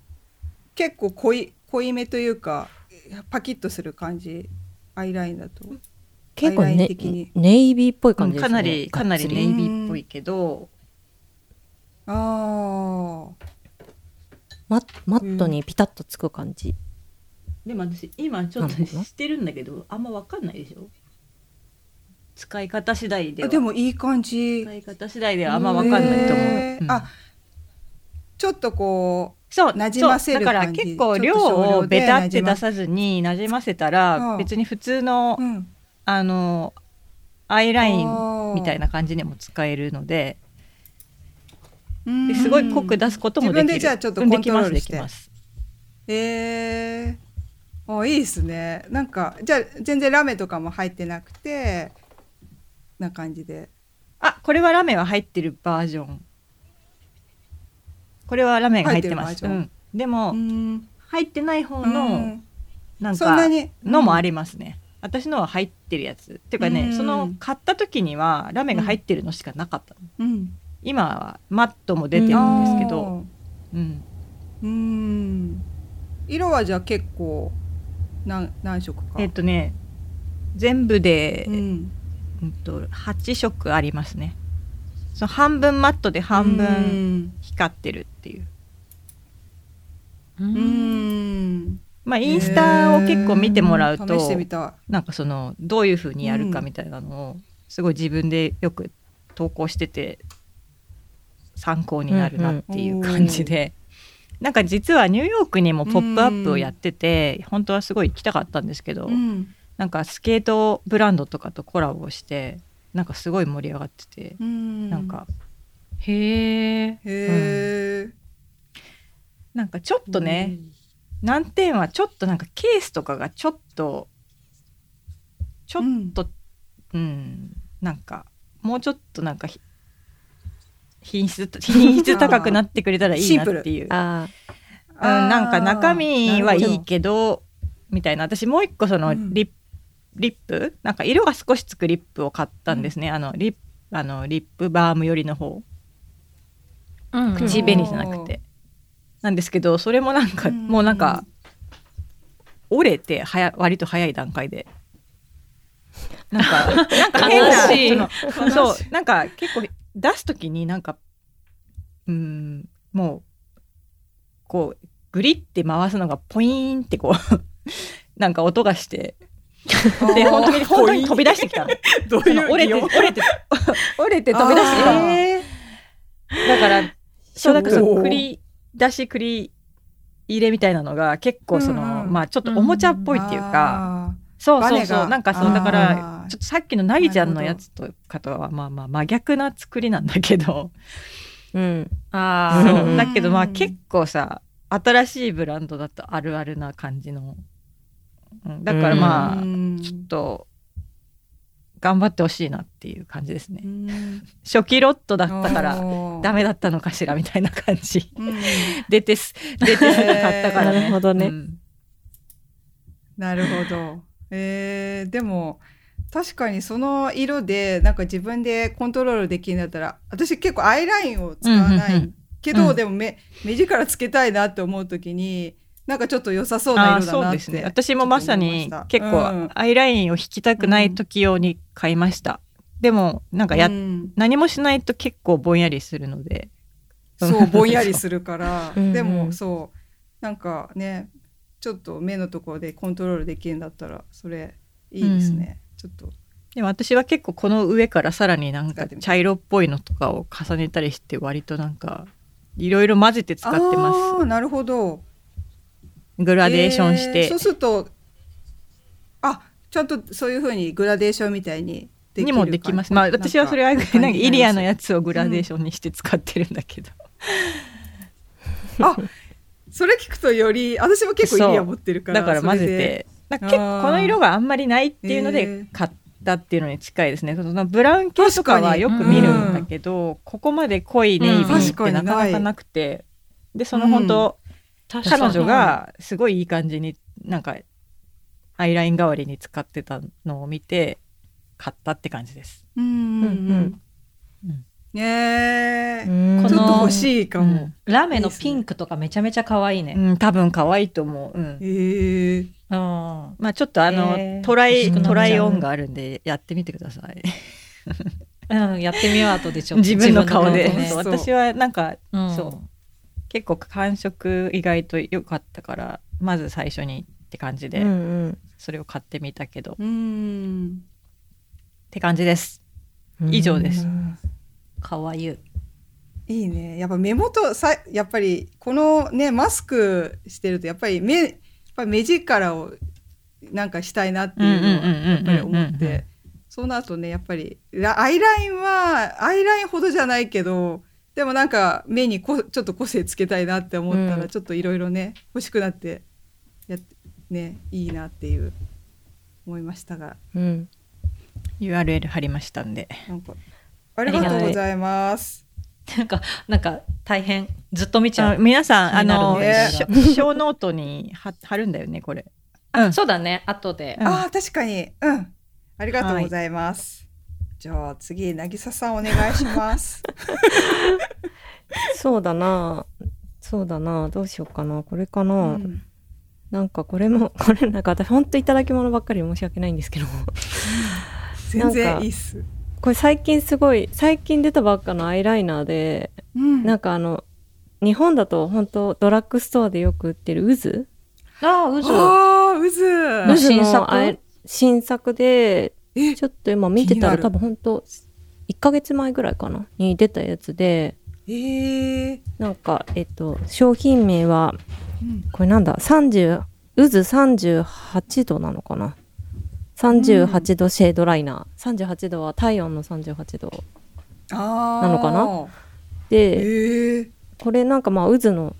結構濃い濃いめというかパキッとする感じアイラインだと結構ねネイビーっぽい感じですね。かなりかなりネイビーっぽいけど。あー。ママットにピタッとつく感じ、でも私今ちょっとしてるんだけどあんま分かんないでしょ？使い方次第では。あでもいい感じ。使い方次第ではあんま分かんないと思う、うん。へーあちょっとこうそう馴染ませるそう。だから結構量をベタって出さずに馴染ませたらうん。別に普通のうんあのアイラインンみたいな感じでも使えるのでうん。ですごい濃く出すこともできる。自分でじゃあちょっとうんコントロールでして。きます。えー、あいいですね。なんかじゃあ全然ラメとかも入ってなくてな感じで。あこれはラメは入ってるバージョン。これはラメが入ってます。うん、でも、うん。入ってない方うのん。なんかそんなに。のもありますね、私のは入ってるやつ。っていうかね、うん。その買った時にはラメが入ってるのしかなかったの、うん。今はマットも出てるんですけど、うん、うん。色はじゃあ結構何何色か。えっとね全部で、ううんんと8色ありますね。その半分マットで半う分ん。光ってるっていう、ううんんまあインスタを結構見てもらうと試してみたなんかそのどういう風にやるかみたいなのをすごい自分でよく投稿してて参考になるなっていう感じで、なんか実はニューヨークにも「ポップアップをやってて、本当はすごい行きたかったんですけど、うん。なんかスケートブランドとかとコラボしてなんかすごい盛り上がってて、うん。なんかへえ。へえ、なんかちょっとね、難点はちょっとなんかケースとかがちょっとちょっとうん、なんかもうちょっとなんかひ品質 品質高くなってくれたらいいなっていう。あうん、なんか中身はいいけどみたいな。私もう一個そのうん。リップ、リップ？なんか色が少しつくリップを買ったんですね、あのリップあのリップバーム寄りの方。うん。口紅じゃなくて、なんですけどそれもなんか、うん。もうなんか折れてはや割と早い段階で。なんか なんかそのそうなんか結構出す時になんかうんもうこうグリって回すのがポイーンってこう なんか音がしてで本当に本当に飛び出してきたの。どうその折れて折れて折れて飛び出してきたの。えだからそうなんかその繰り出し繰り入れみたいなのが結構その、うんうん。まあちょっとおもちゃっぽいっていうか、あそうそうそう。なんかそうだからちょっとさっきのなぎちゃんのやつとかとはまあまあ真逆な作りなんだけど。ーうん。あそう。うんだけどまあ結構さ新しいブランドだとあるあるな感じの、うん、だからーまあ、うん。ちょっと頑張ってほしいなっていう感じですね。うん。初期ロットだったからダメだったのかしらみたいな感じ。うん。出てす出てすぐ買ったからね。なるほどね。うん。なるほど。えー、でも確かにその色でなんか自分でコントロールできるんだったら私結構アイラインを使わない、けど、うんでも目目力つけたいなって思う時になんかちょっと良さそうな色だなってね。私もまさに結構うん。アイラインを引きたくない時用に買いました、でもなんかや、うん。何もしないと結構ぼんやりするので。そうぼんやりするから。うん。うんでもそうなんかねちょっと目のところでコントロールできるんだったらそれいいですね、ちょっと。でも私は結構この上からさらになんか茶色っぽいのとかを重ねたりして割となんかいろいろ混ぜて使ってまあーなるほど。すグラデーションして、えーそうするとあちゃんとそういうふうにグラデーションみたいにできるにもできます。まあ私はそれはなんかイリアのやつをグラデーションにして使ってるんだけど、あそれ聞くとより私も結構イリア持ってるからだから混ぜて。なんか結構この色があんまりないっていうのへでー買ったっていうのに近いですね。そのブラウン系とかはよく見るんだけど、ここまで濃いネイビーってなかなかなくて、でその本当、彼女がすごいいい感じになんかアイライン代わりに使ってたのを見て買ったって感じです。うんうんうん。うんねえ。うん。ちょっと欲しいかも、ラメのピンクとかめちゃめちゃ可愛いね。うん、多分可愛いと思う。うん。へえ。うん。まあちょっとあの、えー。 try, try on があるんでやってみてください。うん、やってみよう後でちょっと。自分の顔で。自分の顔でそう。私はなんか、うん。そう結構感触意外と良かったからまず最初にって感じで、うんうんそれを買ってみたけどっうんて感じです。以上ですうん可愛い。いいね。やっぱ目元さやっぱりこのねマスクしてるとやっぱり目やっぱり目力をなんかしたいなっていうのはやっぱり思って。そうなるとねやっぱりラアイラインはアイラインほどじゃないけどでもなんか目にこちょっと個性つけたいなって思ったうん。らちょっといろいろね欲しくなってやねいいなっていう思いましたが。うん。URL 貼りましたんで。なんかありがとうございます。なんか、なんか大変、ずっと見ちゃあう。皆さんあのねショ小ノートに貼貼るんだよねこれ。あうん。そうだね、後で。うん。ああ確かに。うん。ありがとうございます。じゃあ次渚さんお願いします。そうだな。そうだな。どうしようかな。これかな。うんなんかこれも、これなんか私ほんといただき物ばっかりで申し訳ないんですけど。全然いいっす。これ最近すごい、最近出たばっかのアイライナーで、うんなんかあの、日本だと本当ドラッグストアでよく売ってる渦ああ、渦。ああ渦。渦新作？新作で、えちょっと今見てたら多分本当1ヶ月前ぐらいかなに出たやつで、えー。なんか、えっと、商品名は、うん。これなんだ、30、渦38度なのかな ?38 度シェードライナー。38度は体温の38度。なのかな。えで、ー、これなんかまあ渦の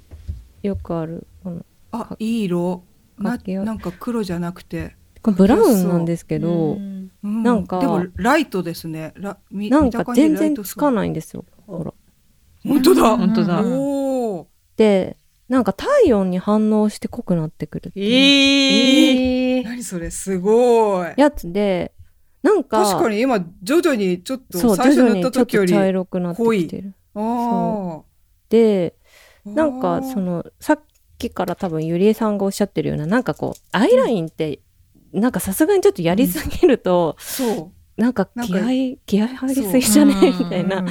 よくある、このあいい色。ななんか黒じゃなくて、これブラウンなんですけど、うんうん。なんか。でもライトですね。なんか全然つかいないんですよ。ほら。本当だ。本当だ。おおで、なんか体温に反応して濃くなってくるってええー。何それ？すごい。やつで、なんか、確かに今徐々にちょっと最初塗った時よりと茶色くなってきてる。あで、あなんかそのさっきから多分ゆりえさんがおっしゃってるようななんかこうアイラインってなんかさすがにちょっとやりすぎると、そう。なんかなんか気合気合入りすぎじゃね？そう。みたいなうん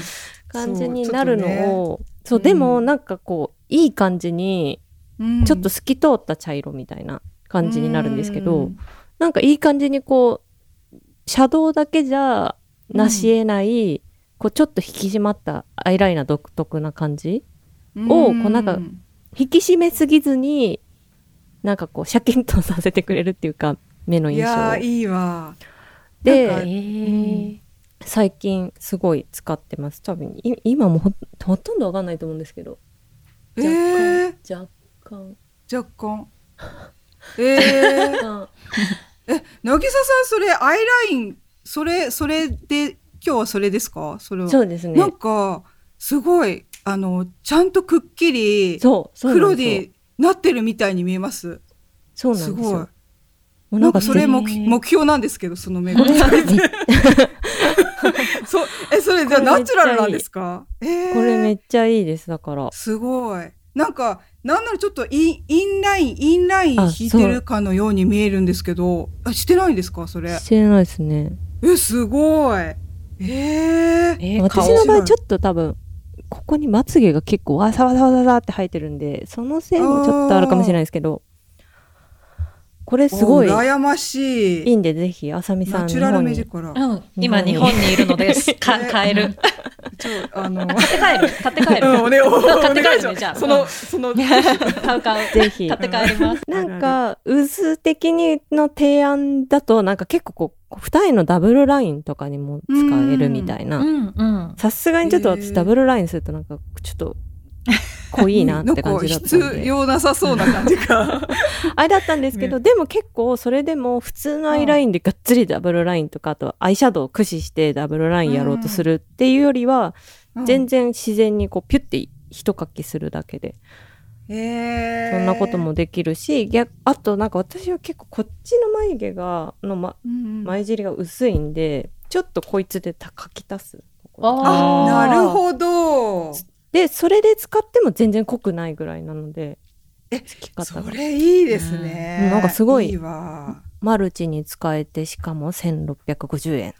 感じになるのをそう,、うん。でもなんかこういい感じにうん。ちょっと透き通った茶色みたいな感じになるんですけど、うん。なんかいい感じにこうシャドウだけじゃなし得ない、こうちょっと引き締まったアイライナー独特な感じをこうなんか引き締めすぎずになんかこうシャキンとさせてくれるっていうか目のい印象を。やーいいわ。でえー最近すごい使ってます。多分い今もほほとんどわかんないと思うんですけど。えー、若干若干。えー、若干。渚さんそれアイラインそれそれで今日はそれですか？それは。そうですね。なんかすごいあのちゃんとくっきりそう黒になってるみたいに見えます。そうなんですよなんかそれぜ目目標なんですけどその目が そうえそれじゃナチュラルなんですか？えー、これめっちゃいいですだから。すごい。なんかなんならちょっとインインラインインラインあ引いてるかのように見えるんですけどあしてないんですか？それ。してないですね。えすごい。えー、えー私顔の場合ちょっと多分ここにまつげが結構わさわさわさわさって生えてるんでそのせいもちょっとあるかもしれないですけどこれすごいお羨ましいいいんでぜひあさみさんナチュラル目力うん、今日本にいるのです。かね買える。ちょあの買って帰る。買って帰る。うんおねおお買って帰るねじゃあそのその買う買う。ぜひ買って帰ります。なんか渦的にの提案だとなんか結構こう二重のダブルラインとかにも使えるみたいなうんうん。さすがにちょっと私ダブルラインするとなんかちょっと 濃いなって感じだったんで。必要なさそうな感じが あれだったんですけど、ね。でも結構それでも普通のアイラインでがっつりダブルラインとかあとアイシャドウを駆使してダブルラインやろうとするっていうよりは、全然自然にこうピュッて一かきするだけで。へー。そんなこともできるし逆あとなんか私は結構こっちの眉毛がの、ま、うん眉尻が薄いんでちょっとこいつでた書き足す。あなるほどでそれで使っても全然濃くないぐらいなのでえつき方そがれいいですね、うん。なんかすごいいいわ。マルチに使えてしかも1650円。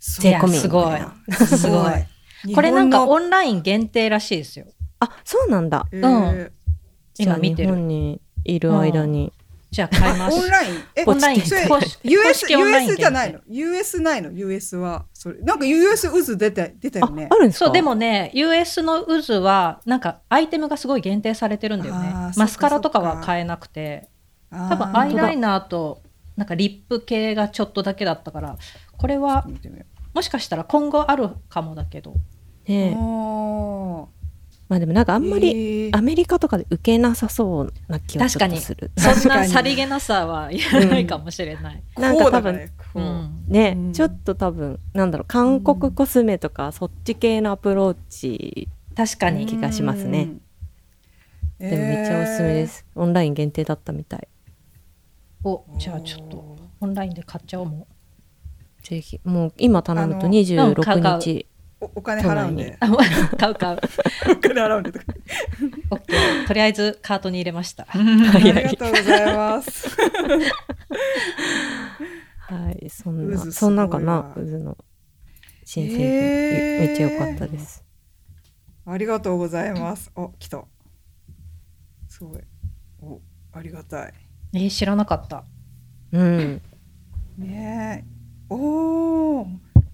税込みすごい。すごい。これなんかオンライン限定らしいですよ。あそうなんだ。えー。今見てる。じゃあ日本にいる間に、じゃあ買います。オンライン？えオンライン。US, US じゃないの？US ないの？US は。それなんか US 渦出て出たよあね。あるんですか？そうでもね US の渦はなんかアイテムがすごい限定されてるんだよね。マスカラとかは買えなくて。多多分アイライナーとなんかリップ系がちょっとだけだったからこれはもしかしたら今後あるかもだけど。うねえ。おまあでもなんかああんまりアメリカとかで受けなさそうな気はちょっとする。そん確かに。なさりげなさはやらないかもしれない。なんか多分う。うん。んね、うん。ちょっと多分なんだろう韓国コスメとかそっち系のアプローチ確かに気がしますね。でもめっちゃおすすめです、オンライン限定だったみたい。おじゃあちょっとオンラインで買っちゃおうもぜひ。もう今頼むとあのうん買う買26日おお金払うんで。あ買う買う。お金払うんでとか。OK とりあえずカートに入れました。ありがとうございます。はいそんなそんなんかな渦の。新製品、へー。めっちゃ良かったです。ありがとうございます。お来た。すごい。おありがたい。えー知らなかった。ねうん。え。おー。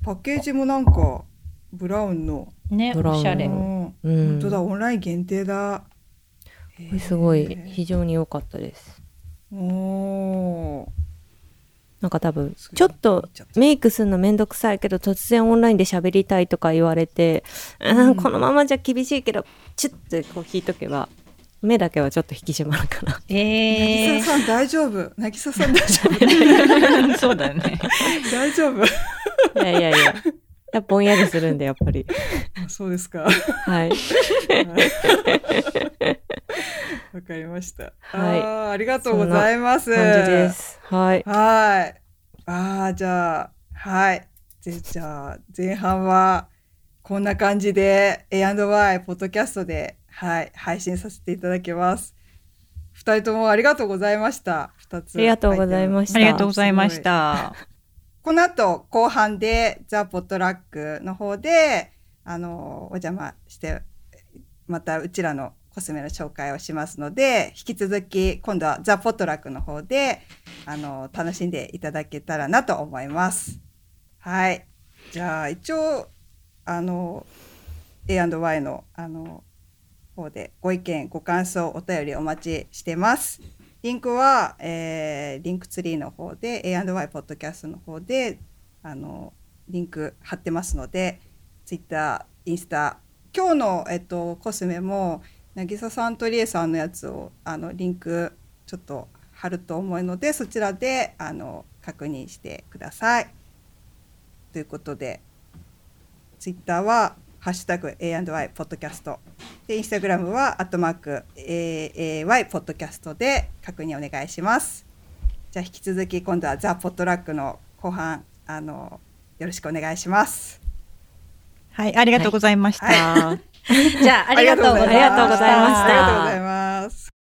パッケージもなんかブラウンの、ねブラウンおしゃれ。うん。うん。本当だオンライン限定だ。これすごい非常に良かったです。おー。なんか多分ちょっとメイクするのめんどくさいけど突然オンラインで喋りたいとか言われて、うんうん。このままじゃ厳しいけどチュッてこう引いとけば目だけはちょっと引き締まるかな。え渚さん大丈夫。渚さん大丈夫。そうだよね。大丈夫。いやいやいややっぱぼんやりするんでやっぱりあ そうですかはいわかりました。はいありがとうございます。感じですはいはい。ああ、じゃあ、はい。ぜじゃあ、前半は、こんな感じで A&Y ポッドキャストで、はい、配信させていただきます。二人ともありがとうございました。二つ。ありがとうございましたありがとうございました。この後後半でザ・ポットラックの方であのお邪魔してまたうちらのコスメの紹介をしますので引き続き今度はザ・ポットラックの方であの楽しんでいただけたらなと思います。はいじゃあ一応あの A&Y のあの方でご意見ご感想お便りお待ちしてます。リンクは、えーリンクツリーの方で A&Y ポッドキャストの方であのリンク貼ってますのでツイッターインスタ今日の、えっと、コスメも渚さんとりえさんのやつをあのリンクちょっと貼ると思うのでそちらであの確認してください。ということでツイッターは「ハッシュタグ #A&Y ポッドキャスト」でインスタグラムは「アットマーク #AAY ポッドキャスト」で確認お願いします。じゃあ引き続き今度はザ・ポットラックの後半あのよろしくお願いします。はい、ありがとうございました。は じゃあありがとうございましたありがとうございましたありがとうございました。